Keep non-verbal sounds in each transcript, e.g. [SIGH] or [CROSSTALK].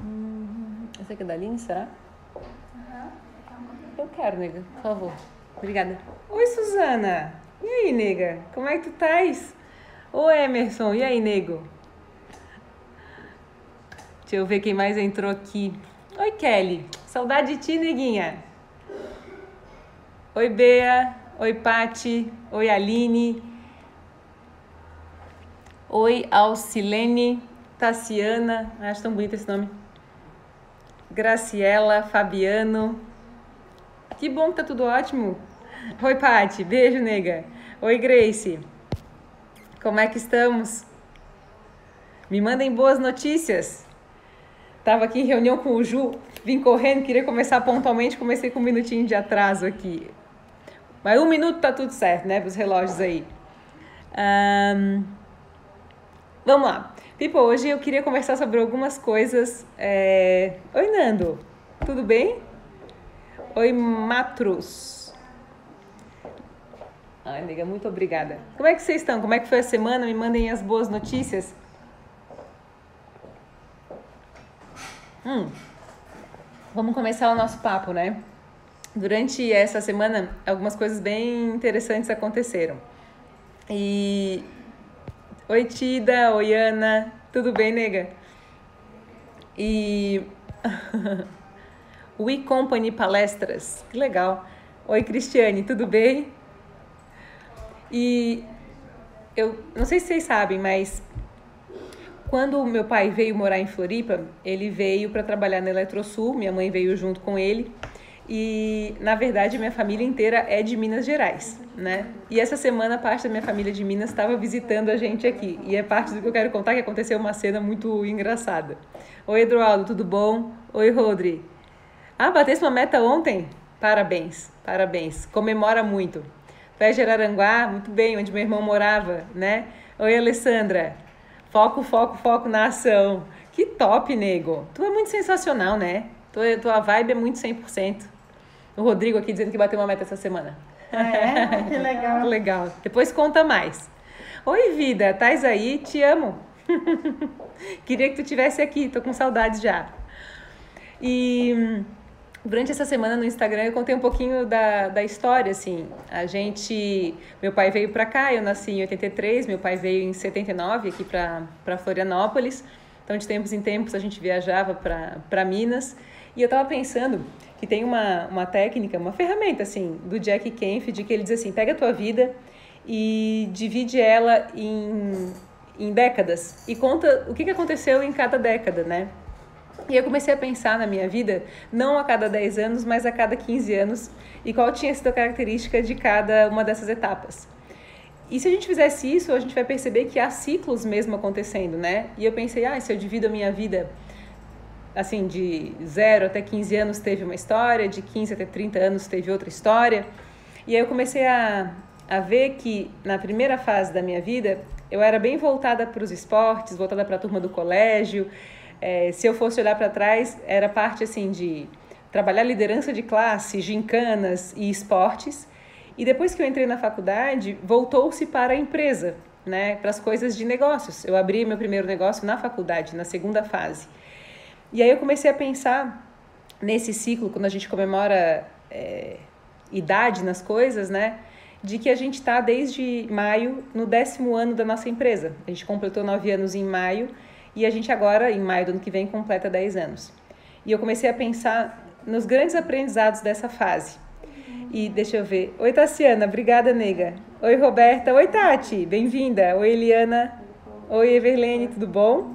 Hum, essa aqui é da Aline, será? Eu quero, nega, por favor. Obrigada. Oi, Suzana. E aí, nega? Como é que tu estás? Ô, Emerson. E aí, nego? Deixa eu ver quem mais entrou aqui. Oi, Kelly. Saudade de ti, neguinha. Oi, Bea. Oi, Pati. Oi, Aline. Oi, Alcilene. Tassiana. Acho tão bonito esse nome. Graciela, Fabiano. Que bom que tá tudo ótimo. Oi, Pati. Beijo, nega. Oi, Grace. Como é que estamos? Me mandem boas notícias. Tava aqui em reunião com o Ju, vim correndo, queria começar pontualmente, comecei com um minutinho de atraso aqui. Mas um minuto tá tudo certo, né? Os relógios aí. Um, vamos lá. Pipo, hoje eu queria conversar sobre algumas coisas. É... Oi, Nando. Tudo bem? Oi, Matrus. Ai, amiga, muito obrigada. Como é que vocês estão? Como é que foi a semana? Me mandem as boas notícias. Hum, vamos começar o nosso papo, né? Durante essa semana, algumas coisas bem interessantes aconteceram. E. Oi, Tida, oi, Ana, tudo bem, nega? E. [LAUGHS] We Company Palestras, que legal. Oi, Cristiane, tudo bem? E eu não sei se vocês sabem, mas quando o meu pai veio morar em Floripa, ele veio para trabalhar na Eletrosul, minha mãe veio junto com ele. E na verdade minha família inteira é de Minas Gerais, né? E essa semana parte da minha família de Minas estava visitando a gente aqui. E é parte do que eu quero contar que aconteceu uma cena muito engraçada. Oi, Eduardo, tudo bom? Oi, Rodri. Ah, batesse uma meta ontem? Parabéns, parabéns. Comemora muito. Pé de Araranguá, muito bem, onde meu irmão morava, né? Oi, Alessandra. Foco, foco, foco na ação. Que top, nego. Tu é muito sensacional, né? Tua, tua vibe é muito 100%. O Rodrigo aqui dizendo que bateu uma meta essa semana. É, que [LAUGHS] legal. legal. Depois conta mais. Oi, vida, estás aí? Te amo. [LAUGHS] Queria que tu tivesse aqui, tô com saudades já. E durante essa semana no Instagram eu contei um pouquinho da, da história, assim. A gente. Meu pai veio para cá, eu nasci em 83, meu pai veio em 79 aqui para Florianópolis. Então, de tempos em tempos, a gente viajava para Minas. E eu estava pensando que tem uma, uma técnica, uma ferramenta, assim, do Jack Canfield, que ele diz assim: pega a tua vida e divide ela em, em décadas e conta o que, que aconteceu em cada década, né? E eu comecei a pensar na minha vida, não a cada 10 anos, mas a cada 15 anos, e qual tinha sido a característica de cada uma dessas etapas. E se a gente fizesse isso, a gente vai perceber que há ciclos mesmo acontecendo, né? E eu pensei, ah, se eu divido a minha vida assim, de 0 até 15 anos teve uma história, de 15 até 30 anos teve outra história. E aí eu comecei a, a ver que na primeira fase da minha vida eu era bem voltada para os esportes, voltada para a turma do colégio, é, se eu fosse olhar para trás, era parte assim de trabalhar liderança de classe, gincanas e esportes. E depois que eu entrei na faculdade, voltou-se para a empresa, né, para as coisas de negócios. Eu abri meu primeiro negócio na faculdade, na segunda fase. E aí eu comecei a pensar nesse ciclo, quando a gente comemora é, idade nas coisas, né? De que a gente está desde maio no décimo ano da nossa empresa. A gente completou nove anos em maio e a gente agora, em maio do ano que vem, completa 10 anos. E eu comecei a pensar nos grandes aprendizados dessa fase. E deixa eu ver. Oi, Tassiana, obrigada, nega. Oi, Roberta. Oi, Tati, bem-vinda. Oi, Eliana. Oi, Everlene, tudo bom?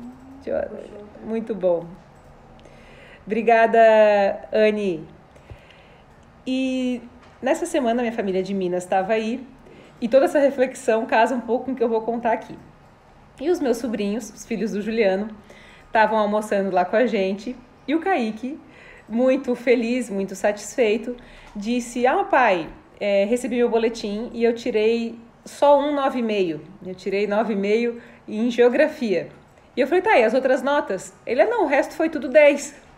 Muito bom. Obrigada, Anne. E nessa semana, minha família de Minas estava aí. E toda essa reflexão casa um pouco com o que eu vou contar aqui. E os meus sobrinhos, os filhos do Juliano, estavam almoçando lá com a gente e o Kaique, muito feliz, muito satisfeito, disse: Ah, pai, é, recebi meu boletim e eu tirei só um 9,5. Eu tirei 9,5 em geografia. E eu falei: Tá, e as outras notas? Ele: ah, Não, o resto foi tudo 10.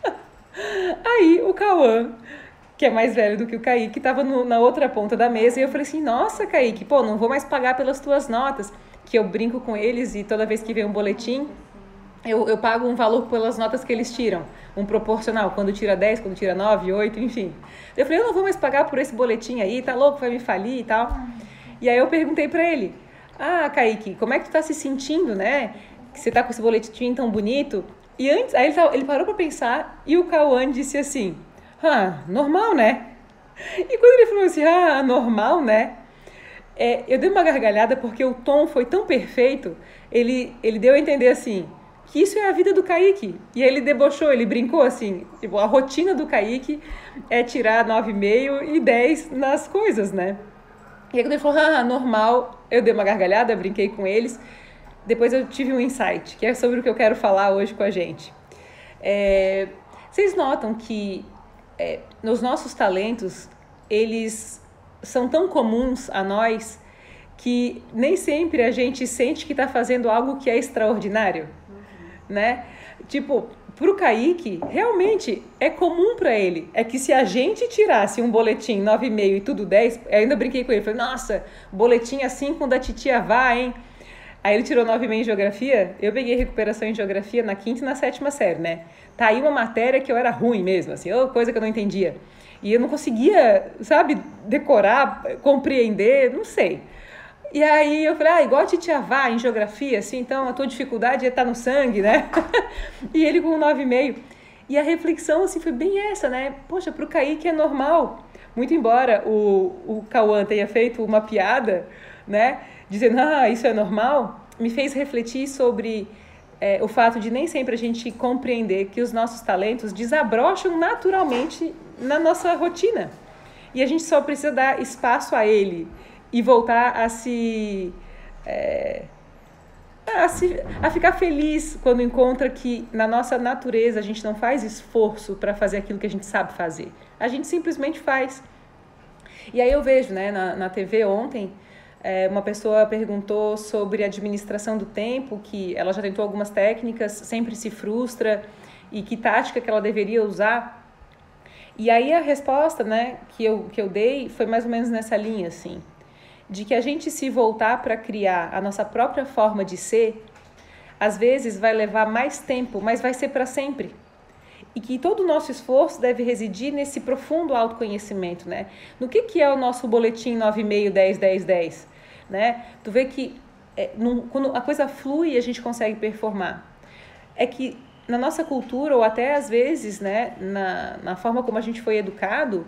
Aí o Cauã, que é mais velho do que o Kaique, estava na outra ponta da mesa e eu falei assim: Nossa, Kaique, pô, não vou mais pagar pelas tuas notas. Que eu brinco com eles e toda vez que vem um boletim, eu, eu pago um valor pelas notas que eles tiram, um proporcional, quando tira 10, quando tira 9, 8, enfim. Eu falei: Eu não vou mais pagar por esse boletim aí, tá louco, vai me falir e tal. E aí eu perguntei para ele: Ah, Kaique, como é que tu tá se sentindo, né? Que você tá com esse boletim tão bonito. E antes, aí ele, parou para pensar e o Cauã disse assim: ah, normal, né? E quando ele falou assim, ah, normal, né? É, eu dei uma gargalhada porque o tom foi tão perfeito, ele, ele deu a entender assim, que isso é a vida do Kaique. E ele debochou, ele brincou assim, tipo, a rotina do Kaique é tirar 9,5 e 10 nas coisas, né? E aí quando ele falou, ah, normal, eu dei uma gargalhada, brinquei com eles. Depois eu tive um insight, que é sobre o que eu quero falar hoje com a gente. É, vocês notam que é, nos nossos talentos, eles são tão comuns a nós que nem sempre a gente sente que está fazendo algo que é extraordinário, uhum. né? Tipo, para o Kaique, realmente é comum para ele. É que se a gente tirasse um boletim 9,5 e tudo 10, eu ainda brinquei com ele, falei, nossa, boletim assim com da titia vá, hein? Aí ele tirou 9,5 em geografia, eu peguei recuperação em geografia na quinta e na sétima série, né? tá aí uma matéria que eu era ruim mesmo, assim, ou coisa que eu não entendia. E eu não conseguia, sabe, decorar, compreender, não sei. E aí eu falei, ah, igual a Titia Vá em geografia, assim, então a tua dificuldade é estar tá no sangue, né? [LAUGHS] e ele com 9,5. E a reflexão, assim, foi bem essa, né? Poxa, pro Kaique é normal. Muito embora o, o Cauã tenha feito uma piada, né? Dizendo, ah, isso é normal, me fez refletir sobre é, o fato de nem sempre a gente compreender que os nossos talentos desabrocham naturalmente na nossa rotina. E a gente só precisa dar espaço a ele e voltar a se. É, a, se, a ficar feliz quando encontra que na nossa natureza a gente não faz esforço para fazer aquilo que a gente sabe fazer. A gente simplesmente faz. E aí eu vejo né, na, na TV ontem é, uma pessoa perguntou sobre administração do tempo, que ela já tentou algumas técnicas, sempre se frustra, e que tática que ela deveria usar. E aí a resposta né, que, eu, que eu dei foi mais ou menos nessa linha, assim, de que a gente se voltar para criar a nossa própria forma de ser, às vezes vai levar mais tempo, mas vai ser para sempre e que todo o nosso esforço deve residir nesse profundo autoconhecimento, né? No que, que é o nosso boletim 9,5, 10, 10, 10? Né? Tu vê que é, num, quando a coisa flui, a gente consegue performar. É que na nossa cultura, ou até às vezes, né, na, na forma como a gente foi educado,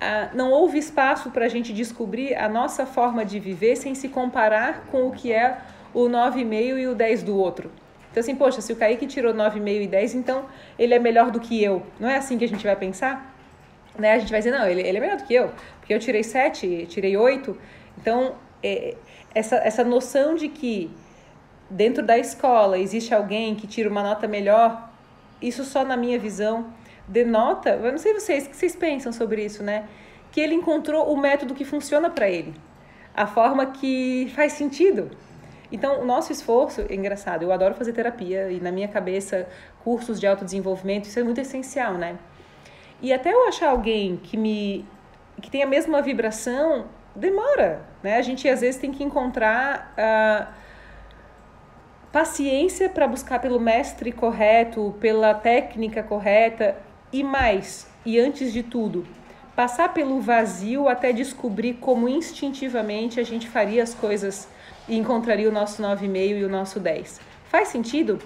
a, não houve espaço para a gente descobrir a nossa forma de viver sem se comparar com o que é o 9,5 e o 10 do outro. Então, assim, poxa, se o Kaique tirou 9,5 e 10, então ele é melhor do que eu. Não é assim que a gente vai pensar? Né? A gente vai dizer, não, ele, ele é melhor do que eu, porque eu tirei 7, tirei 8. Então, é, essa, essa noção de que dentro da escola existe alguém que tira uma nota melhor, isso só na minha visão denota, eu não sei vocês, o que vocês pensam sobre isso, né? Que ele encontrou o método que funciona para ele, a forma que faz sentido. Então, o nosso esforço, é engraçado, eu adoro fazer terapia e na minha cabeça, cursos de autodesenvolvimento, isso é muito essencial, né? E até eu achar alguém que me que tem a mesma vibração, demora, né? A gente às vezes tem que encontrar uh, paciência para buscar pelo mestre correto, pela técnica correta e mais, e antes de tudo, passar pelo vazio até descobrir como instintivamente a gente faria as coisas e encontraria o nosso 9,5 e o nosso 10. Faz sentido?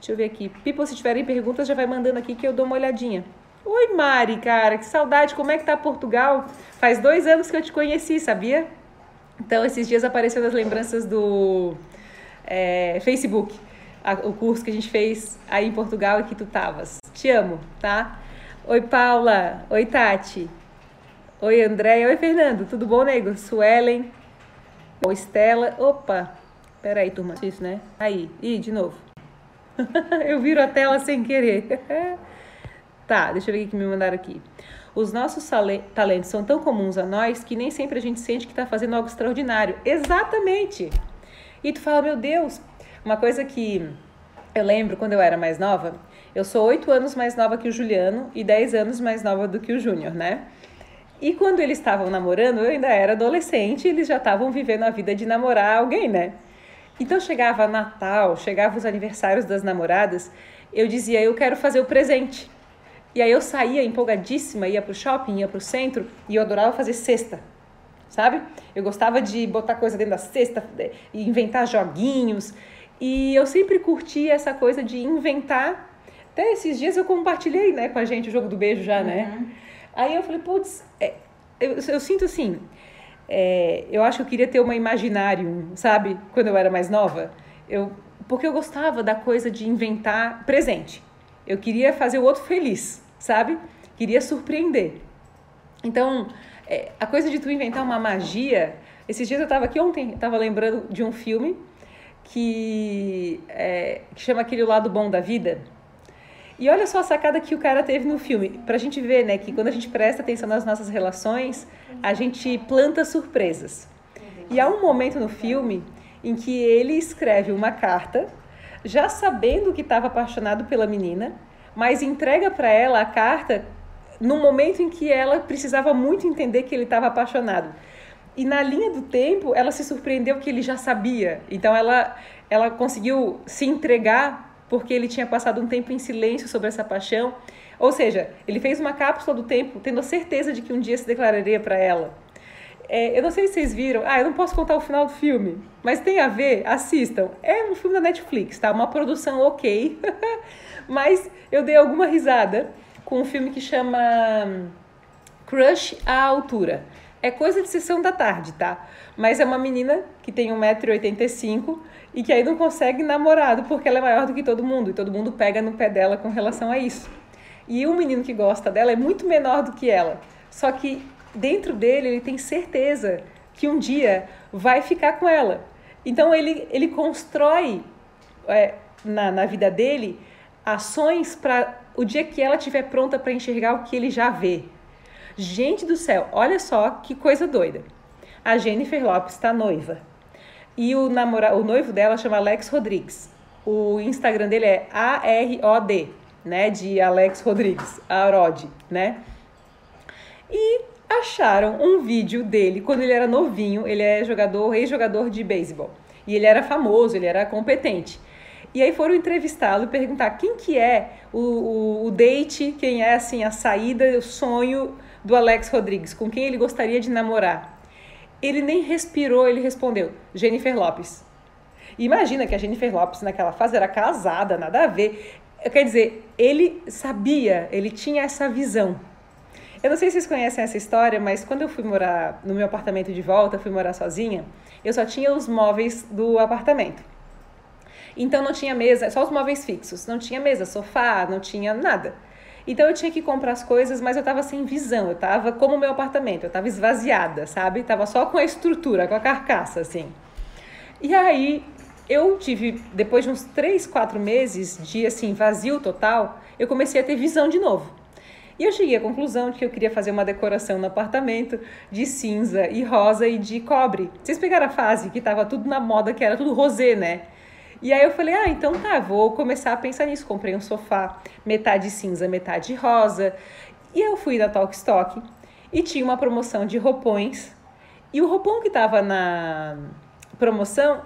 Deixa eu ver aqui. People, se tiverem perguntas, já vai mandando aqui que eu dou uma olhadinha. Oi, Mari, cara, que saudade. Como é que tá Portugal? Faz dois anos que eu te conheci, sabia? Então, esses dias apareceu nas lembranças do é, Facebook, a, o curso que a gente fez aí em Portugal e que tu tavas. Te amo, tá? Oi, Paula. Oi, Tati. Oi, André. Oi, Fernando. Tudo bom, nego? Suelen. Oi, Estela. Opa. Pera aí, turma. Isso, né? Aí. Ih, de novo. [LAUGHS] eu viro a tela sem querer. [LAUGHS] Tá, deixa eu ver o que me mandaram aqui. Os nossos talentos são tão comuns a nós que nem sempre a gente sente que está fazendo algo extraordinário. Exatamente! E tu fala, meu Deus, uma coisa que eu lembro quando eu era mais nova, Eu sou oito anos mais nova que o Juliano e dez anos mais nova do que o Júnior, né? E quando eles estavam namorando, eu ainda era adolescente, eles já estavam vivendo a vida de namorar alguém, né? Então chegava Natal, chegava os aniversários das namoradas, eu dizia, eu quero fazer o presente. E aí eu saía empolgadíssima, ia pro shopping, ia pro centro, e eu adorava fazer cesta, sabe? Eu gostava de botar coisa dentro da cesta, e inventar joguinhos, e eu sempre curti essa coisa de inventar. Até esses dias eu compartilhei, né, com a gente o jogo do beijo já, né? uhum. né? Aí eu falei, putz, é, eu, eu, sinto assim, é, eu acho que eu queria ter uma imaginário, sabe? Quando eu era mais nova. Eu, porque eu gostava da coisa de inventar presente. Eu queria fazer o outro feliz, sabe? Queria surpreender. Então, é, a coisa de tu inventar uma magia. Esses dias eu estava aqui ontem, estava lembrando de um filme que, é, que chama Aquele Lado Bom da Vida e olha só a sacada que o cara teve no filme, pra gente ver, né, que quando a gente presta atenção nas nossas relações, a gente planta surpresas. E há um momento no filme em que ele escreve uma carta, já sabendo que estava apaixonado pela menina, mas entrega para ela a carta no momento em que ela precisava muito entender que ele estava apaixonado. E na linha do tempo, ela se surpreendeu que ele já sabia. Então ela ela conseguiu se entregar porque ele tinha passado um tempo em silêncio sobre essa paixão. Ou seja, ele fez uma cápsula do tempo, tendo a certeza de que um dia se declararia para ela. É, eu não sei se vocês viram, ah, eu não posso contar o final do filme, mas tem a ver, assistam. É um filme da Netflix, tá? Uma produção ok, [LAUGHS] mas eu dei alguma risada com um filme que chama Crush à Altura. É coisa de sessão da tarde, tá? Mas é uma menina que tem 1,85m e que aí não consegue namorado porque ela é maior do que todo mundo e todo mundo pega no pé dela com relação a isso. E o menino que gosta dela é muito menor do que ela, só que dentro dele ele tem certeza que um dia vai ficar com ela. Então ele, ele constrói é, na, na vida dele ações para o dia que ela estiver pronta para enxergar o que ele já vê. Gente do céu, olha só que coisa doida. A Jennifer Lopes está noiva. E o, namora, o noivo dela chama Alex Rodrigues. O Instagram dele é A-R-O-D, né? De Alex Rodrigues, Arod, né? E acharam um vídeo dele quando ele era novinho. Ele é jogador, ex-jogador de beisebol. E ele era famoso, ele era competente. E aí foram entrevistá-lo e perguntar quem que é o, o, o, date, quem é assim a saída, o sonho do Alex Rodrigues, com quem ele gostaria de namorar. Ele nem respirou, ele respondeu: Jennifer Lopes. Imagina que a Jennifer Lopes naquela fase era casada, nada a ver. Quer dizer, ele sabia, ele tinha essa visão. Eu não sei se vocês conhecem essa história, mas quando eu fui morar no meu apartamento de volta, fui morar sozinha, eu só tinha os móveis do apartamento. Então não tinha mesa, só os móveis fixos. Não tinha mesa, sofá, não tinha nada. Então eu tinha que comprar as coisas, mas eu tava sem visão, eu tava como o meu apartamento, eu tava esvaziada, sabe? Tava só com a estrutura, com a carcaça, assim. E aí eu tive, depois de uns três, quatro meses de assim, vazio total, eu comecei a ter visão de novo. E eu cheguei à conclusão de que eu queria fazer uma decoração no apartamento de cinza e rosa e de cobre. Vocês pegaram a fase que tava tudo na moda, que era tudo rosé, né? E aí eu falei, ah, então tá, vou começar a pensar nisso. Comprei um sofá, metade cinza, metade rosa. E eu fui na Talkstock e tinha uma promoção de roupões. E o roupão que tava na promoção,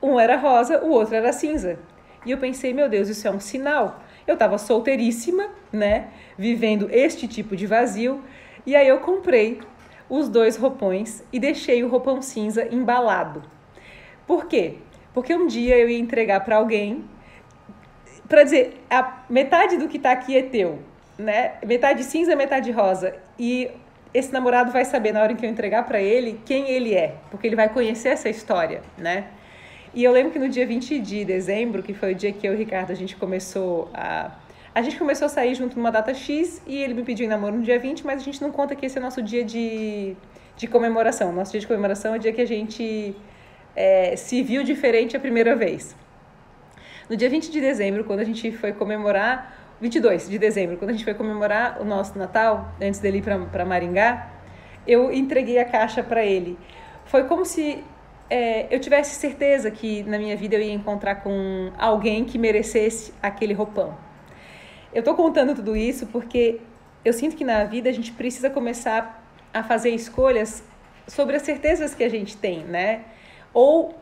um era rosa, o outro era cinza. E eu pensei, meu Deus, isso é um sinal. Eu tava solteiríssima, né, vivendo este tipo de vazio. E aí eu comprei os dois roupões e deixei o roupão cinza embalado. Por quê? Porque um dia eu ia entregar para alguém para dizer, a metade do que está aqui é teu, né? Metade cinza, metade rosa. E esse namorado vai saber na hora que eu entregar para ele quem ele é, porque ele vai conhecer essa história, né? E eu lembro que no dia 20 de dezembro, que foi o dia que eu e o Ricardo a gente começou a a gente começou a sair junto numa data X e ele me pediu em namoro no dia 20, mas a gente não conta que esse é o nosso dia de, de comemoração. Nosso dia de comemoração é o dia que a gente é, se viu diferente a primeira vez. No dia 20 de dezembro, quando a gente foi comemorar, 22 de dezembro, quando a gente foi comemorar o nosso Natal, antes dele ir para Maringá, eu entreguei a caixa para ele. Foi como se é, eu tivesse certeza que na minha vida eu ia encontrar com alguém que merecesse aquele roupão. eu tô contando tudo isso porque eu sinto que na vida a gente precisa começar a fazer escolhas sobre as certezas que a gente tem, né? Ou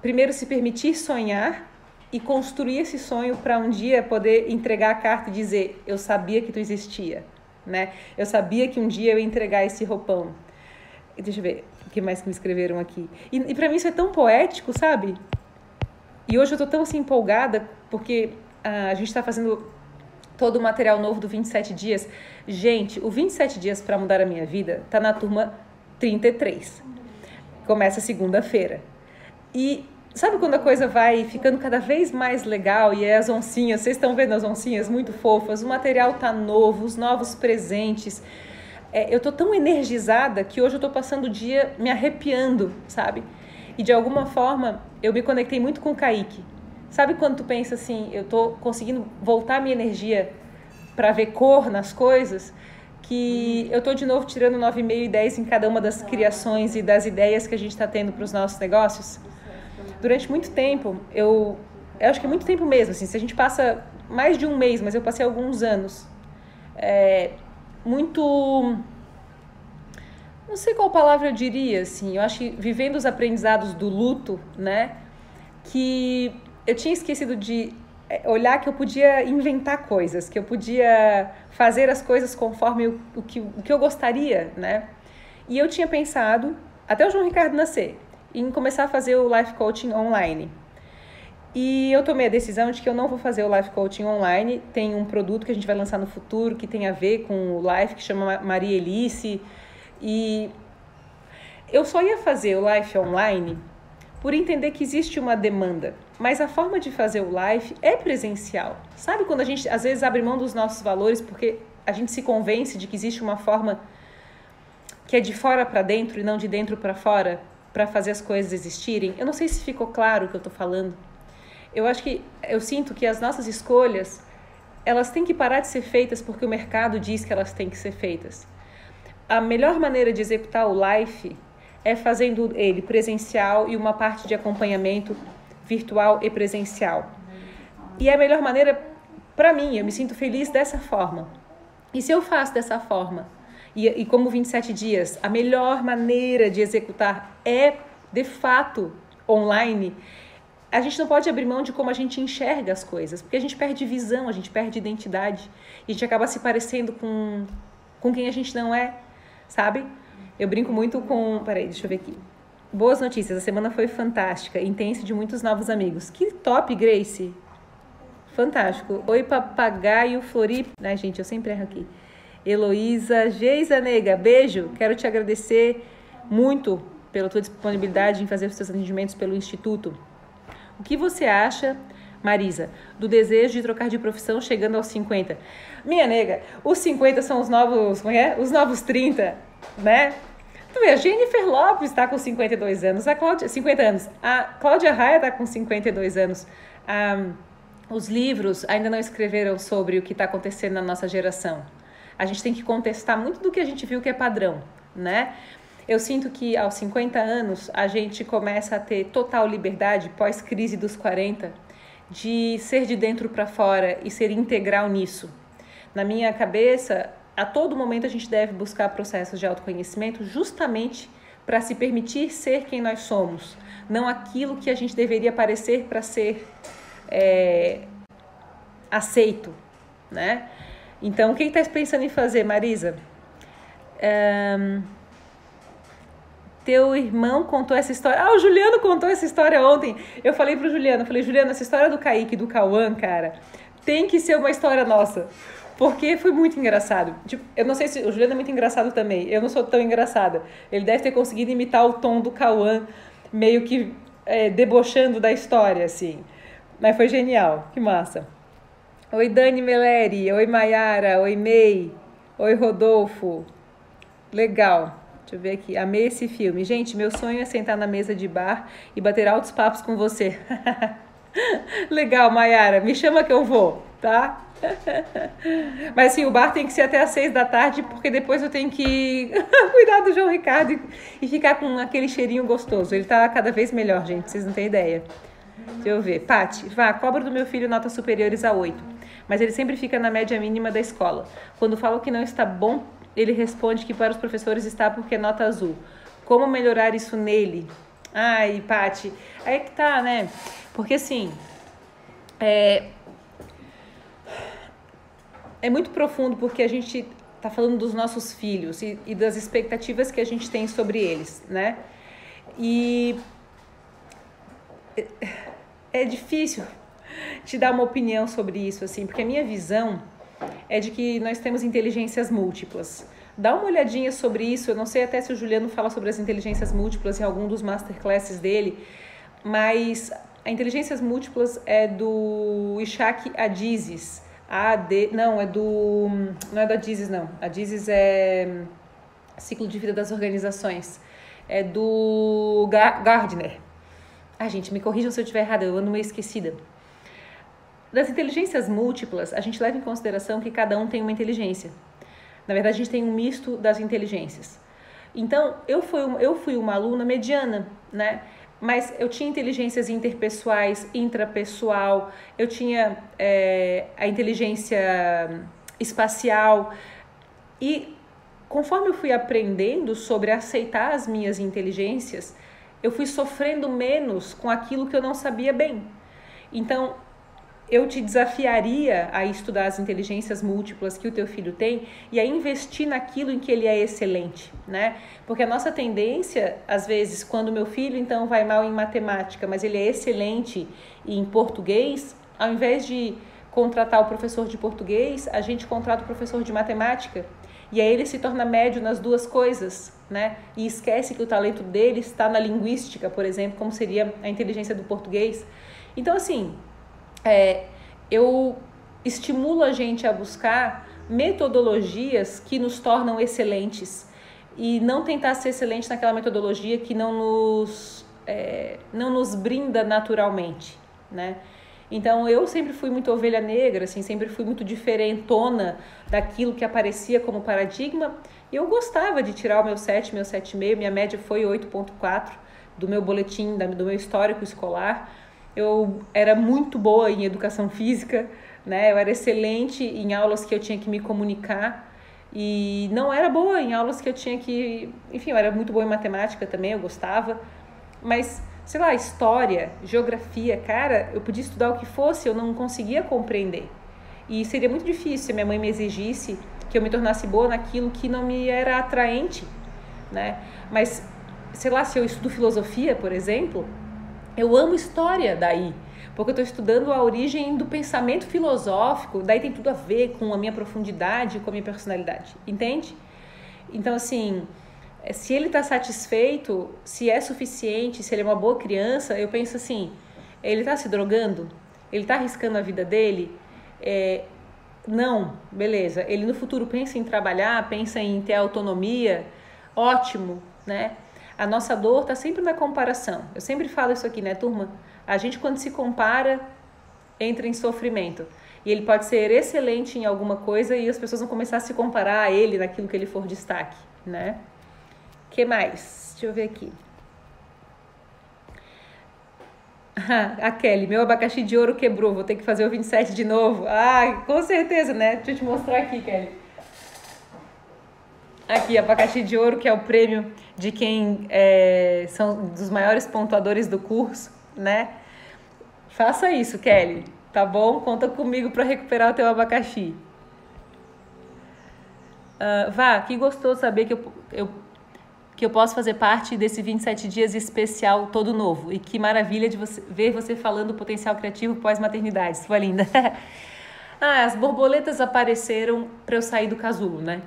primeiro se permitir sonhar e construir esse sonho para um dia poder entregar a carta e dizer: Eu sabia que tu existia, né? Eu sabia que um dia eu ia entregar esse roupão. Deixa eu ver que mais que me escreveram aqui. E, e para mim isso é tão poético, sabe? E hoje eu tô tão assim empolgada porque ah, a gente está fazendo todo o material novo do 27 dias. Gente, o 27 dias para mudar a minha vida tá na turma 33. Começa segunda-feira. E sabe quando a coisa vai ficando cada vez mais legal e é as oncinhas, vocês estão vendo as oncinhas muito fofas, o material tá novo, os novos presentes. É, eu tô tão energizada que hoje eu tô passando o dia me arrepiando, sabe? E de alguma forma eu me conectei muito com o Kaique. Sabe quando tu pensa assim, eu tô conseguindo voltar minha energia para ver cor nas coisas? Que eu tô de novo tirando 9,5 e 10 em cada uma das criações e das ideias que a gente está tendo para os nossos negócios. Durante muito tempo, eu, eu acho que é muito tempo mesmo, assim, se a gente passa mais de um mês, mas eu passei alguns anos, é, muito não sei qual palavra eu diria, assim, eu acho que vivendo os aprendizados do luto, né, que eu tinha esquecido de é, olhar que eu podia inventar coisas, que eu podia fazer as coisas conforme o, o, que, o que eu gostaria, né? E eu tinha pensado, até o João Ricardo nascer, em começar a fazer o life coaching online. E eu tomei a decisão de que eu não vou fazer o life coaching online. Tem um produto que a gente vai lançar no futuro que tem a ver com o life, que chama Maria Elice. E eu só ia fazer o life online por entender que existe uma demanda. Mas a forma de fazer o live é presencial. Sabe quando a gente às vezes abre mão dos nossos valores porque a gente se convence de que existe uma forma que é de fora para dentro e não de dentro para fora para fazer as coisas existirem? Eu não sei se ficou claro o que eu estou falando. Eu acho que eu sinto que as nossas escolhas elas têm que parar de ser feitas porque o mercado diz que elas têm que ser feitas. A melhor maneira de executar o life é fazendo ele presencial e uma parte de acompanhamento virtual e presencial. E é a melhor maneira para mim, eu me sinto feliz dessa forma. E se eu faço dessa forma, e, e como 27 dias, a melhor maneira de executar é de fato online, a gente não pode abrir mão de como a gente enxerga as coisas, porque a gente perde visão, a gente perde identidade, e a gente acaba se parecendo com, com quem a gente não é, sabe? Eu brinco muito com. Peraí, deixa eu ver aqui. Boas notícias, a semana foi fantástica, intensa de muitos novos amigos. Que top, Grace! Fantástico. Oi, papagaio Florip. Ai, gente, eu sempre erro aqui. Heloísa, Geisa Nega, beijo. Quero te agradecer muito pela tua disponibilidade em fazer os seus atendimentos pelo Instituto. O que você acha, Marisa, do desejo de trocar de profissão chegando aos 50? Minha nega, os 50 são os novos, como é? Os novos 30, né? Tu vê, a Jennifer Lopes está com 52 anos, a Cláudia, 50 anos, a Cláudia Raia está com 52 anos. Um, os livros ainda não escreveram sobre o que está acontecendo na nossa geração. A gente tem que contestar muito do que a gente viu que é padrão, né? Eu sinto que aos 50 anos a gente começa a ter total liberdade, pós-crise dos 40, de ser de dentro para fora e ser integral nisso. Na minha cabeça, a todo momento a gente deve buscar processos de autoconhecimento justamente para se permitir ser quem nós somos, não aquilo que a gente deveria parecer para ser é, aceito, né? Então, o que está pensando em fazer, Marisa? Um, teu irmão contou essa história. Ah, o Juliano contou essa história ontem. Eu falei pro Juliano, falei, Juliano, essa história do Kaique e do Cauã, cara, tem que ser uma história nossa. Porque foi muito engraçado. Tipo, eu não sei se. O Juliano é muito engraçado também. Eu não sou tão engraçada. Ele deve ter conseguido imitar o tom do Cauã, meio que é, debochando da história, assim. Mas foi genial. Que massa. Oi, Dani Meleri. Oi, Maiara. Oi, May. Oi, Rodolfo. Legal. Deixa eu ver aqui. Amei esse filme. Gente, meu sonho é sentar na mesa de bar e bater altos papos com você. [LAUGHS] Legal, Maiara. Me chama que eu vou, tá? [LAUGHS] Mas assim, o bar tem que ser até às seis da tarde, porque depois eu tenho que [LAUGHS] cuidar do João Ricardo e ficar com aquele cheirinho gostoso. Ele tá cada vez melhor, gente, vocês não têm ideia. Deixa eu ver. Pati, vá, cobra do meu filho notas superiores a 8. mas ele sempre fica na média mínima da escola. Quando falo que não está bom, ele responde que para os professores está porque é nota azul. Como melhorar isso nele? Ai, Pati, aí que tá, né? Porque assim, é, é muito profundo porque a gente tá falando dos nossos filhos e, e das expectativas que a gente tem sobre eles, né? E é, é difícil te dar uma opinião sobre isso, assim, porque a minha visão é de que nós temos inteligências múltiplas. Dá uma olhadinha sobre isso. Eu não sei até se o Juliano fala sobre as inteligências múltiplas em algum dos masterclasses dele, mas a inteligências múltiplas é do Ishak Adizes. AD, não, é do não é da Adizes não. A Adizes é ciclo de vida das organizações. É do Gardner. Ah, gente, me corrijam se eu estiver errada, eu ando meio esquecida. Das inteligências múltiplas, a gente leva em consideração que cada um tem uma inteligência. Na verdade, a gente tem um misto das inteligências. Então, eu fui, eu fui uma aluna mediana, né? Mas eu tinha inteligências interpessoais, intrapessoal, eu tinha é, a inteligência espacial. E conforme eu fui aprendendo sobre aceitar as minhas inteligências, eu fui sofrendo menos com aquilo que eu não sabia bem. Então, eu te desafiaria a estudar as inteligências múltiplas que o teu filho tem e a investir naquilo em que ele é excelente, né? Porque a nossa tendência, às vezes, quando meu filho então vai mal em matemática, mas ele é excelente em português, ao invés de contratar o professor de português, a gente contrata o professor de matemática. E aí ele se torna médio nas duas coisas, né? E esquece que o talento dele está na linguística, por exemplo, como seria a inteligência do português. Então, assim, é, eu estimulo a gente a buscar metodologias que nos tornam excelentes e não tentar ser excelente naquela metodologia que não nos, é, não nos brinda naturalmente, né? Então eu sempre fui muito ovelha negra, assim, sempre fui muito diferentona daquilo que aparecia como paradigma. E eu gostava de tirar o meu 7, meu 7,5, minha média foi 8.4 do meu boletim, do meu histórico escolar. Eu era muito boa em educação física, né? Eu era excelente em aulas que eu tinha que me comunicar e não era boa em aulas que eu tinha que, enfim, eu era muito boa em matemática também, eu gostava, mas sei lá, história, geografia, cara, eu podia estudar o que fosse, eu não conseguia compreender. E seria muito difícil se minha mãe me exigisse que eu me tornasse boa naquilo que não me era atraente, né? Mas sei lá, se eu estudo filosofia, por exemplo, eu amo história daí, porque eu estou estudando a origem do pensamento filosófico, daí tem tudo a ver com a minha profundidade, com a minha personalidade, entende? Então, assim, se ele está satisfeito, se é suficiente, se ele é uma boa criança, eu penso assim: ele está se drogando? Ele está arriscando a vida dele? É, não, beleza. Ele no futuro pensa em trabalhar, pensa em ter autonomia, ótimo, né? A nossa dor está sempre na comparação. Eu sempre falo isso aqui, né, turma? A gente, quando se compara, entra em sofrimento. E ele pode ser excelente em alguma coisa e as pessoas vão começar a se comparar a ele naquilo que ele for destaque, né? que mais? Deixa eu ver aqui. [LAUGHS] a Kelly, meu abacaxi de ouro quebrou, vou ter que fazer o 27 de novo. Ah, com certeza, né? Deixa eu te mostrar aqui, Kelly. Aqui, abacaxi de ouro, que é o prêmio de quem é, são dos maiores pontuadores do curso, né? Faça isso, Kelly, tá bom? Conta comigo para recuperar o teu abacaxi. Uh, vá, que gostoso saber que eu, eu, que eu posso fazer parte desse 27 dias especial todo novo. E que maravilha de você, ver você falando do potencial criativo pós-maternidade, sua linda. [LAUGHS] ah, as borboletas apareceram para eu sair do casulo, né?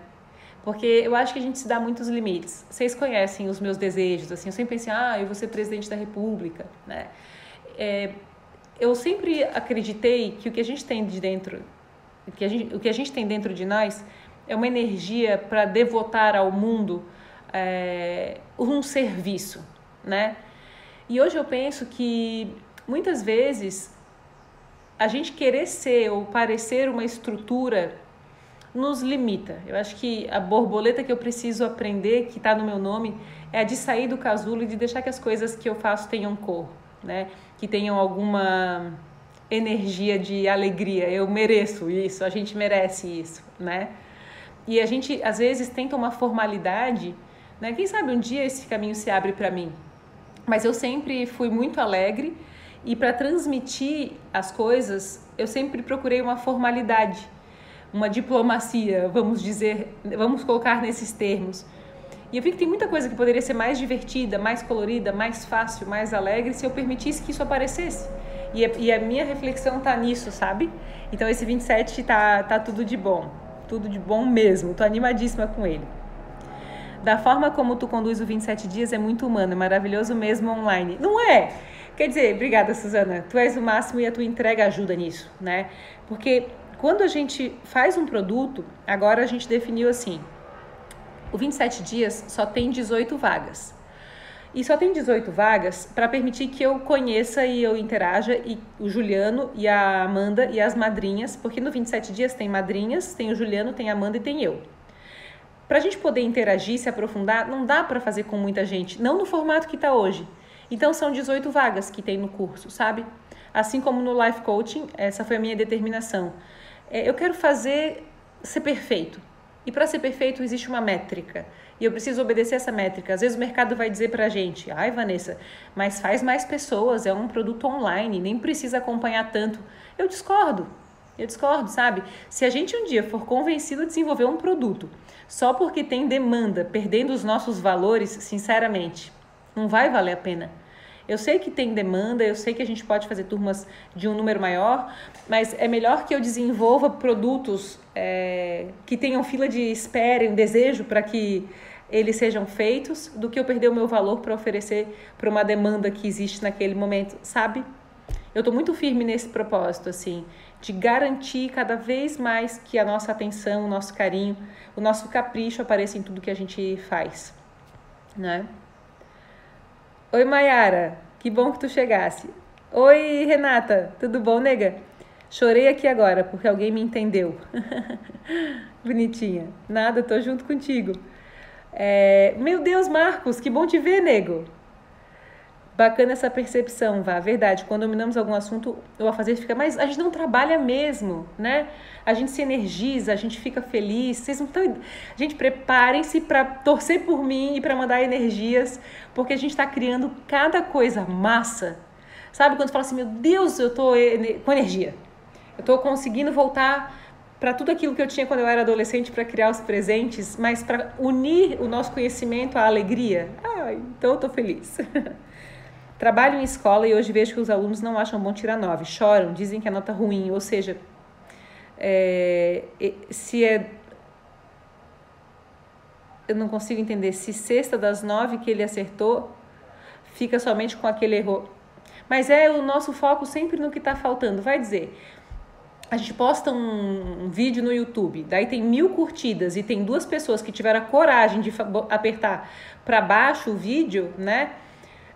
Porque eu acho que a gente se dá muitos limites. Vocês conhecem os meus desejos, assim, eu sempre pensei, ah, eu vou ser presidente da república, né? É, eu sempre acreditei que o que a gente tem de dentro, o que a gente, o que a gente tem dentro de nós é uma energia para devotar ao mundo é, um serviço, né? E hoje eu penso que muitas vezes a gente querer ser ou parecer uma estrutura nos limita. Eu acho que a borboleta que eu preciso aprender, que está no meu nome, é a de sair do casulo e de deixar que as coisas que eu faço tenham cor, né? Que tenham alguma energia de alegria. Eu mereço isso, a gente merece isso, né? E a gente às vezes tenta uma formalidade, né? Quem sabe um dia esse caminho se abre para mim. Mas eu sempre fui muito alegre e para transmitir as coisas, eu sempre procurei uma formalidade, uma diplomacia, vamos dizer, vamos colocar nesses termos. E eu vi que tem muita coisa que poderia ser mais divertida, mais colorida, mais fácil, mais alegre se eu permitisse que isso aparecesse. E a, e a minha reflexão tá nisso, sabe? Então esse 27 tá, tá tudo de bom. Tudo de bom mesmo. Tô animadíssima com ele. Da forma como tu conduz o 27 dias é muito humano, é maravilhoso mesmo online. Não é? Quer dizer, obrigada, Suzana. Tu és o máximo e a tua entrega ajuda nisso, né? Porque quando a gente faz um produto, agora a gente definiu assim: o 27 dias só tem 18 vagas. E só tem 18 vagas para permitir que eu conheça e eu interaja e o Juliano e a Amanda e as madrinhas, porque no 27 dias tem madrinhas, tem o Juliano, tem a Amanda e tem eu. Para a gente poder interagir, se aprofundar, não dá para fazer com muita gente, não no formato que está hoje. Então são 18 vagas que tem no curso, sabe? Assim como no Life Coaching, essa foi a minha determinação. É, eu quero fazer ser perfeito. E para ser perfeito existe uma métrica. E eu preciso obedecer essa métrica. Às vezes o mercado vai dizer para a gente: ai, Vanessa, mas faz mais pessoas, é um produto online, nem precisa acompanhar tanto. Eu discordo. Eu discordo, sabe? Se a gente um dia for convencido a desenvolver um produto só porque tem demanda, perdendo os nossos valores, sinceramente, não vai valer a pena. Eu sei que tem demanda, eu sei que a gente pode fazer turmas de um número maior, mas é melhor que eu desenvolva produtos é, que tenham fila de espera, um desejo para que eles sejam feitos, do que eu perder o meu valor para oferecer para uma demanda que existe naquele momento, sabe? Eu estou muito firme nesse propósito, assim, de garantir cada vez mais que a nossa atenção, o nosso carinho, o nosso capricho apareça em tudo que a gente faz, né? Oi, Mayara. Que bom que tu chegasse. Oi, Renata. Tudo bom, nega? Chorei aqui agora porque alguém me entendeu. [LAUGHS] Bonitinha. Nada, tô junto contigo. É... Meu Deus, Marcos, que bom te ver, nego. Bacana essa percepção, vá. Verdade, quando dominamos algum assunto, o a fazer fica mais. A gente não trabalha mesmo, né? A gente se energiza, a gente fica feliz. Vocês não estão. Gente, preparem-se para torcer por mim e para mandar energias, porque a gente está criando cada coisa massa. Sabe quando você fala assim, meu Deus, eu tô com energia. Eu tô conseguindo voltar para tudo aquilo que eu tinha quando eu era adolescente para criar os presentes, mas para unir o nosso conhecimento à alegria. Ah, então eu tô feliz. [LAUGHS] Trabalho em escola e hoje vejo que os alunos não acham bom tirar nove, choram, dizem que a nota é ruim, ou seja, é, se é. Eu não consigo entender se sexta das nove que ele acertou fica somente com aquele erro. Mas é o nosso foco sempre no que está faltando. Vai dizer, a gente posta um, um, vídeo no YouTube, daí tem mil curtidas e tem duas pessoas que tiveram a coragem de apertar para baixo o vídeo, né?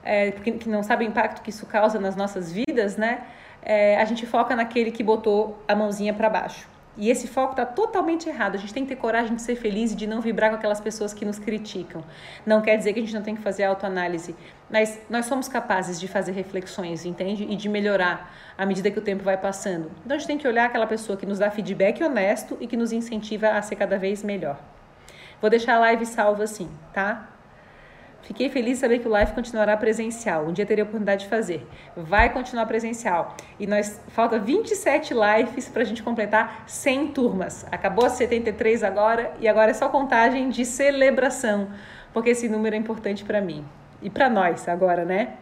É, que não sabe o impacto que isso causa nas nossas vidas, né? É, a gente foca naquele que botou a mãozinha para baixo. E esse foco está totalmente errado. A gente tem que ter coragem de ser feliz e de não vibrar com aquelas pessoas que nos criticam. Não quer dizer que a gente não tem que fazer autoanálise, mas nós somos capazes de fazer reflexões, entende? E de melhorar à medida que o tempo vai passando. Então a gente tem que olhar aquela pessoa que nos dá feedback honesto e que nos incentiva a ser cada vez melhor. Vou deixar a live salva assim, tá? Fiquei feliz de saber que o live continuará presencial. Um dia terei a oportunidade de fazer. Vai continuar presencial. E nós falta 27 lives para a gente completar 100 turmas. Acabou as 73 agora e agora é só contagem de celebração, porque esse número é importante para mim e para nós agora, né?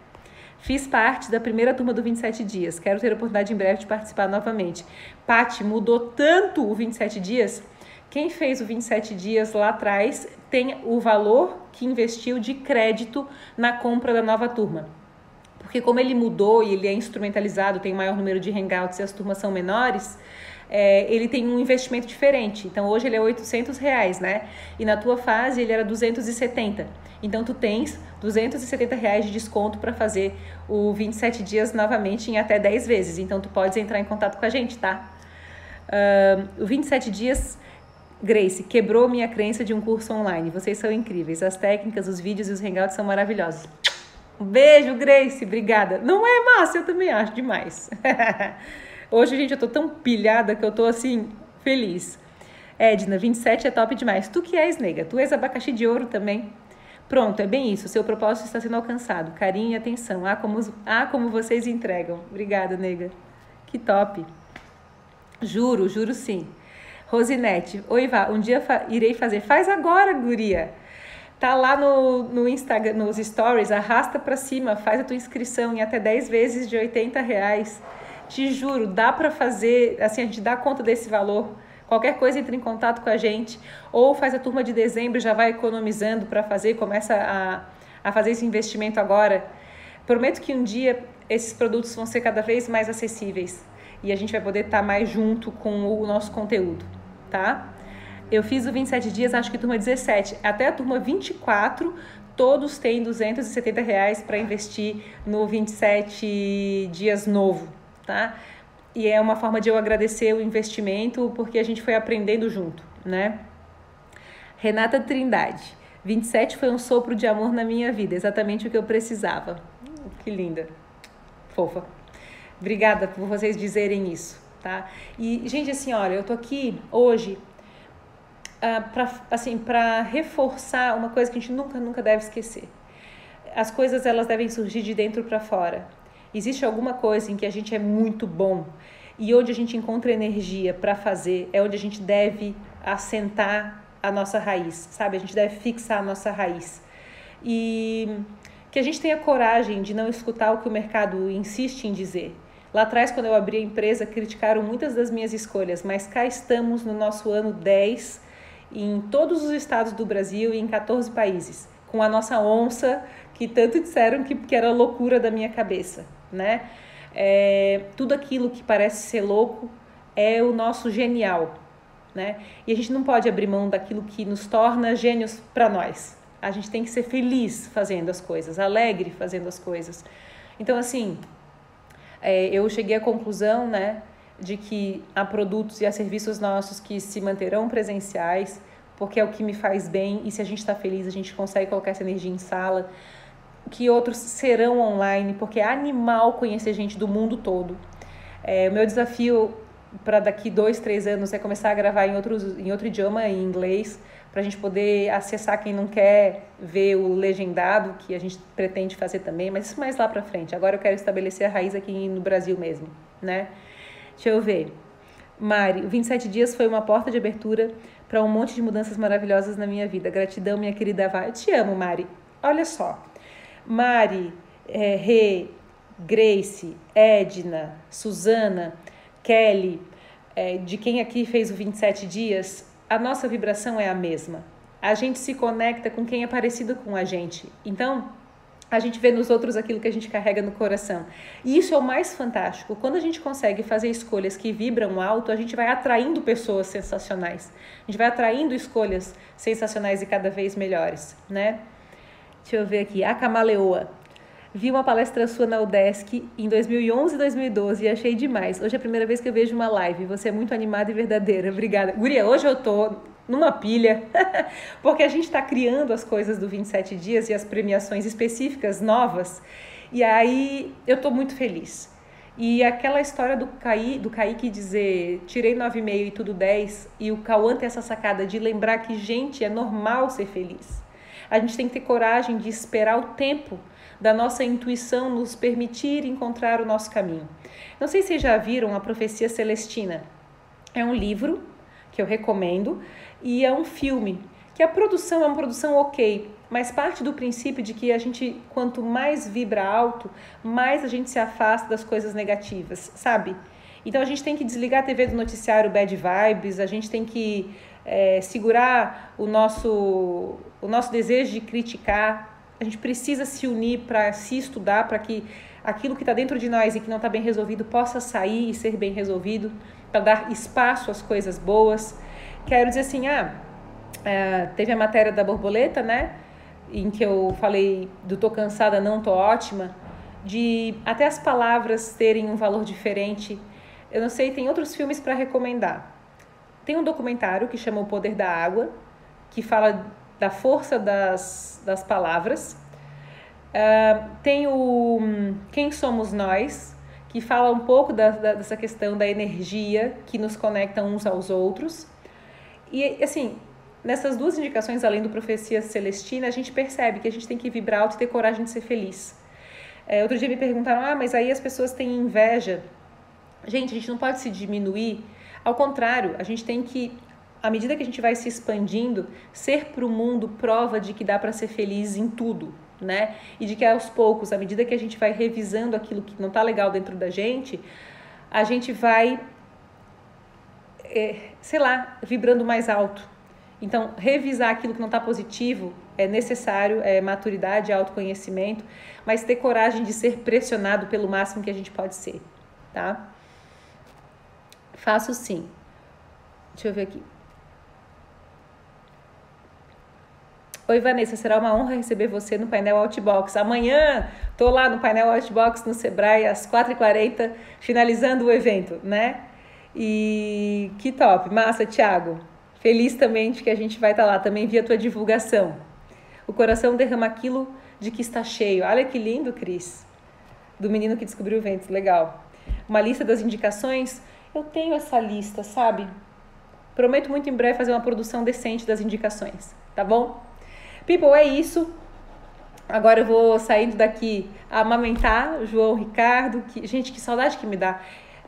Fiz parte da primeira turma do 27 dias. Quero ter a oportunidade em breve de participar novamente. Pati, mudou tanto o 27 dias quem fez o 27 dias lá atrás tem o valor que investiu de crédito na compra da nova turma. Porque como ele mudou e ele é instrumentalizado, tem maior número de hangouts e as turmas são menores, é, ele tem um investimento diferente. Então hoje ele é 800 reais, né? E na tua fase ele era 270. Então tu tens 270 reais de desconto para fazer o 27 dias novamente em até 10 vezes. Então tu podes entrar em contato com a gente, tá? Uh, o 27 dias Grace, quebrou minha crença de um curso online. Vocês são incríveis. As técnicas, os vídeos e os hangouts são maravilhosos. Um beijo, Grace, obrigada. Não é, Márcia? Eu também acho demais. [LAUGHS] Hoje, gente, eu tô tão pilhada que eu tô assim, feliz. Edna, 27 é top demais. Tu que és, nega? Tu és abacaxi de ouro também. Pronto, é bem isso. Seu propósito está sendo alcançado. Carinho e atenção. Ah, como, ah, como vocês entregam. Obrigada, nega. Que top. Juro, juro sim. Rosinete, oi Vá, um dia fa irei fazer. Faz agora, guria. Tá lá no, no Instagram, nos stories, arrasta para cima, faz a tua inscrição em até 10 vezes de 80 reais. Te juro, dá para fazer, assim, a gente dá conta desse valor. Qualquer coisa entre em contato com a gente ou faz a turma de dezembro, já vai economizando para fazer, começa a, a fazer esse investimento agora. Prometo que um dia esses produtos vão ser cada vez mais acessíveis e a gente vai poder estar tá mais junto com o nosso conteúdo, tá? Eu fiz o 27 dias, acho que turma 17. Até a turma 24, todos têm 270 reais para investir no 27 dias novo, tá? E é uma forma de eu agradecer o investimento, porque a gente foi aprendendo junto, né? Renata Trindade. 27 foi um sopro de amor na minha vida, exatamente o que eu precisava. Que linda. Fofa. Obrigada por vocês dizerem isso, tá? E, gente, assim, olha, eu tô aqui hoje uh, para assim, reforçar uma coisa que a gente nunca, nunca deve esquecer. As coisas, elas devem surgir de dentro para fora. Existe alguma coisa em que a gente é muito bom e onde a gente encontra energia para fazer, é onde a gente deve assentar a nossa raiz, sabe? A gente deve fixar a nossa raiz. E que a gente tenha coragem de não escutar o que o mercado insiste em dizer Lá atrás, quando eu abri a empresa, criticaram muitas das minhas escolhas, mas cá estamos no nosso ano 10 em todos os estados do Brasil e em 14 países, com a nossa onça, que tanto disseram que, que era loucura da minha cabeça, né? É, tudo aquilo que parece ser louco é o nosso genial, né? E a gente não pode abrir mão daquilo que nos torna gênios para nós. A gente tem que ser feliz fazendo as coisas, alegre fazendo as coisas. Então, assim, é, eu cheguei à conclusão, né, de que há produtos e há serviços nossos que se manterão presenciais, porque é o que me faz bem e se a gente está feliz, a gente consegue colocar essa energia em sala. Que outros serão online, porque é animal conhecer gente do mundo todo. É, o meu desafio para daqui dois, três anos é começar a gravar em, outros, em outro idioma, em inglês, para a gente poder acessar quem não quer ver o legendado, que a gente pretende fazer também, mas isso mais lá para frente. Agora eu quero estabelecer a raiz aqui no Brasil mesmo, né? Deixa eu ver. Mari, 27 dias foi uma porta de abertura para um monte de mudanças maravilhosas na minha vida. Gratidão, minha querida Vá. Eu te amo, Mari. Olha só. Mari, é, Rê, Grace, Edna, Suzana, Kelly, é, de quem aqui fez o 27 dias, a nossa vibração é a mesma. A gente se conecta com quem é parecido com a gente. Então, a gente vê nos outros aquilo que a gente carrega no coração. E isso é o mais fantástico. Quando a gente consegue fazer escolhas que vibram alto, a gente vai atraindo pessoas sensacionais. A gente vai atraindo escolhas sensacionais e cada vez melhores, né? Deixa eu ver aqui. A Camaleoa. Vi uma palestra sua na UDESC em 2011 e 2012 e achei demais. Hoje é a primeira vez que eu vejo uma live. Você é muito animada e verdadeira. Obrigada. Guria, hoje eu tô numa pilha, [LAUGHS] porque a gente está criando as coisas do 27 dias e as premiações específicas novas. E aí eu tô muito feliz. E aquela história do, Caí, do Kaique dizer tirei 9,5 e tudo 10, e o Cauã ter essa sacada de lembrar que, gente, é normal ser feliz. A gente tem que ter coragem de esperar o tempo da nossa intuição nos permitir encontrar o nosso caminho. Não sei se vocês já viram a Profecia Celestina. É um livro que eu recomendo e é um filme que a produção é uma produção ok, mas parte do princípio de que a gente, quanto mais vibra alto, mais a gente se afasta das coisas negativas, sabe? Então a gente tem que desligar a TV do noticiário bad vibes, a gente tem que é, segurar o nosso, o nosso desejo de criticar, a gente precisa se unir para se estudar, para que aquilo que está dentro de nós e que não está bem resolvido possa sair e ser bem resolvido, para dar espaço às coisas boas. Quero dizer assim, ah, é, teve a matéria da borboleta, né? Em que eu falei do tô cansada, não tô ótima, de até as palavras terem um valor diferente. Eu não sei, tem outros filmes para recomendar. Tem um documentário que chama O Poder da Água, que fala da força das, das palavras. Uh, tem o hum, Quem Somos Nós, que fala um pouco da, da, dessa questão da energia que nos conecta uns aos outros. E, assim, nessas duas indicações, além do Profecia Celestina, a gente percebe que a gente tem que vibrar alto e ter coragem de ser feliz. É, outro dia me perguntaram, ah, mas aí as pessoas têm inveja. Gente, a gente não pode se diminuir. Ao contrário, a gente tem que, à medida que a gente vai se expandindo, ser para o mundo prova de que dá para ser feliz em tudo, né? E de que aos poucos, à medida que a gente vai revisando aquilo que não está legal dentro da gente, a gente vai, é, sei lá, vibrando mais alto. Então, revisar aquilo que não está positivo é necessário, é maturidade, autoconhecimento, mas ter coragem de ser pressionado pelo máximo que a gente pode ser, tá? Faço sim. Deixa eu ver aqui. Oi, Vanessa, será uma honra receber você no painel Outbox. Amanhã tô lá no painel Outbox no Sebrae às 4h40, finalizando o evento, né? E que top, massa, Thiago. Feliz também de que a gente vai estar tá lá, também via tua divulgação. O coração derrama aquilo de que está cheio. Olha que lindo, Cris. Do menino que descobriu o vento, legal. Uma lista das indicações. Eu tenho essa lista, sabe? Prometo muito em breve fazer uma produção decente das indicações, tá bom? People, é isso. Agora eu vou saindo daqui a amamentar o João Ricardo. Que, gente, que saudade que me dá.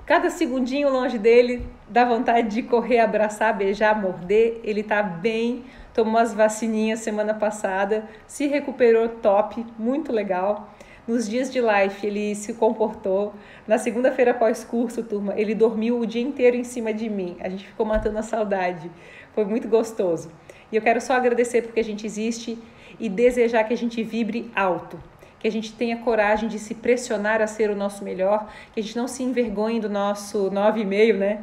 Cada segundinho longe dele dá vontade de correr, abraçar, beijar, morder. Ele tá bem, tomou as vacininhas semana passada, se recuperou top, muito legal. Nos dias de life ele se comportou. Na segunda-feira após curso, turma, ele dormiu o dia inteiro em cima de mim. A gente ficou matando a saudade. Foi muito gostoso. E eu quero só agradecer porque a gente existe e desejar que a gente vibre alto, que a gente tenha coragem de se pressionar a ser o nosso melhor, que a gente não se envergonhe do nosso 9,5, né?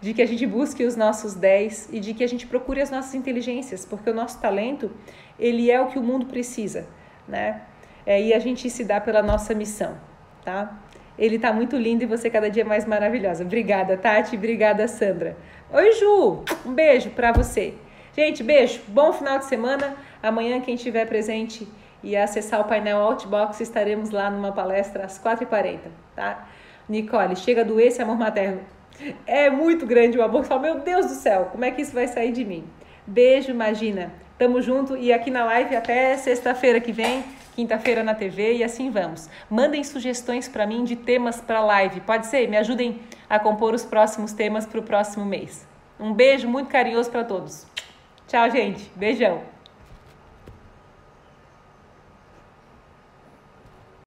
De que a gente busque os nossos 10 e de que a gente procure as nossas inteligências, porque o nosso talento, ele é o que o mundo precisa, né? É, e a gente se dá pela nossa missão, tá? Ele tá muito lindo e você cada dia mais maravilhosa. Obrigada, Tati. Obrigada, Sandra. Oi, Ju. Um beijo para você. Gente, beijo, bom final de semana. Amanhã, quem estiver presente e acessar o painel Outbox, estaremos lá numa palestra às 4h40, tá? Nicole, chega do esse amor materno. É muito grande o amor. Meu Deus do céu, como é que isso vai sair de mim? Beijo, imagina. Tamo junto e aqui na live até sexta-feira que vem, quinta-feira na TV e assim vamos. Mandem sugestões para mim de temas para live. Pode ser? Me ajudem a compor os próximos temas para o próximo mês. Um beijo muito carinhoso para todos. Tchau, gente. Beijão.